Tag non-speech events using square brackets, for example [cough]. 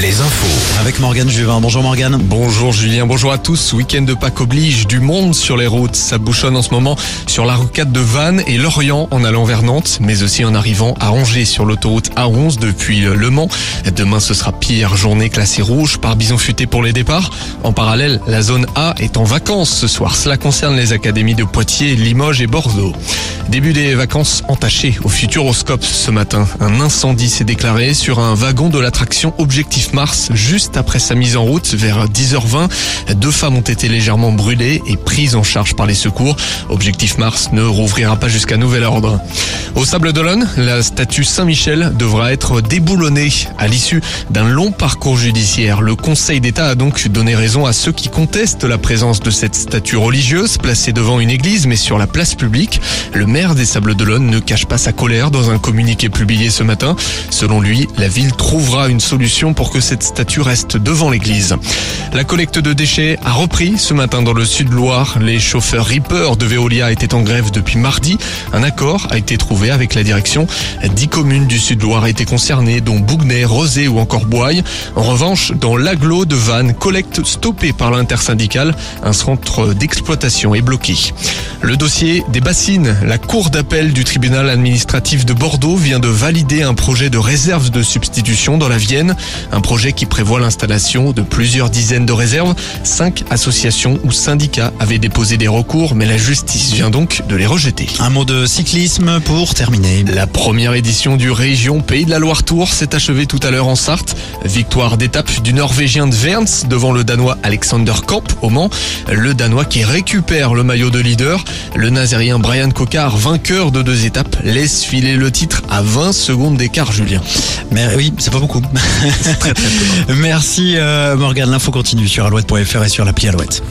les infos. Avec Morgane Juvin. Bonjour Morgane. Bonjour Julien, bonjour à tous. Week-end de Pâques oblige du monde sur les routes. Ça bouchonne en ce moment sur la rocade de Vannes et Lorient en allant vers Nantes, mais aussi en arrivant à Angers sur l'autoroute A11 depuis Le Mans. Demain, ce sera pire journée classée rouge par bison futé pour les départs. En parallèle, la zone A est en vacances ce soir. Cela concerne les académies de Poitiers, Limoges et Bordeaux. Début des vacances entachées au Futuroscope ce matin. Un incendie s'est déclaré sur un wagon de l'attraction Objectif Mars juste après sa mise en route vers 10h20. Deux femmes ont été légèrement brûlées et prises en charge par les secours. Objectif Mars ne rouvrira pas jusqu'à nouvel ordre. Au Sable d'Olonne, la statue Saint-Michel devra être déboulonnée à l'issue d'un long parcours judiciaire. Le Conseil d'État a donc donné raison à ceux qui contestent la présence de cette statue religieuse placée devant une église mais sur la place publique. Maire des Sables d'Olonne ne cache pas sa colère dans un communiqué publié ce matin. Selon lui, la ville trouvera une solution pour que cette statue reste devant l'église. La collecte de déchets a repris ce matin dans le sud-Loire. Les chauffeurs Reaper de Veolia étaient en grève depuis mardi. Un accord a été trouvé avec la direction. Dix communes du sud-Loire étaient concernées, dont Bougnay, Rosé ou encore Boye. En revanche, dans l'aglo de Vannes, collecte stoppée par l'intersyndicale. Un centre d'exploitation est bloqué. Le dossier des bassines. La cour d'appel du tribunal administratif de Bordeaux vient de valider un projet de réserve de substitution dans la Vienne. Un projet qui prévoit l'installation de plusieurs dizaines de réserves. Cinq associations ou syndicats avaient déposé des recours, mais la justice vient donc de les rejeter. Un mot de cyclisme pour terminer. La première édition du Région Pays de la Loire Tour s'est achevée tout à l'heure en Sarthe. Victoire d'étape du Norvégien de Verns devant le Danois Alexander Kamp au Mans. Le Danois qui récupère le maillot de leader. Le Nazérien Brian Cocard, vainqueur de deux étapes, laisse filer le titre à 20 secondes d'écart, Julien. Mais oui, c'est pas beaucoup. Très très peu. [laughs] Merci euh, Morgane. L'info continue sur alouette.fr et sur l'appli Alouette.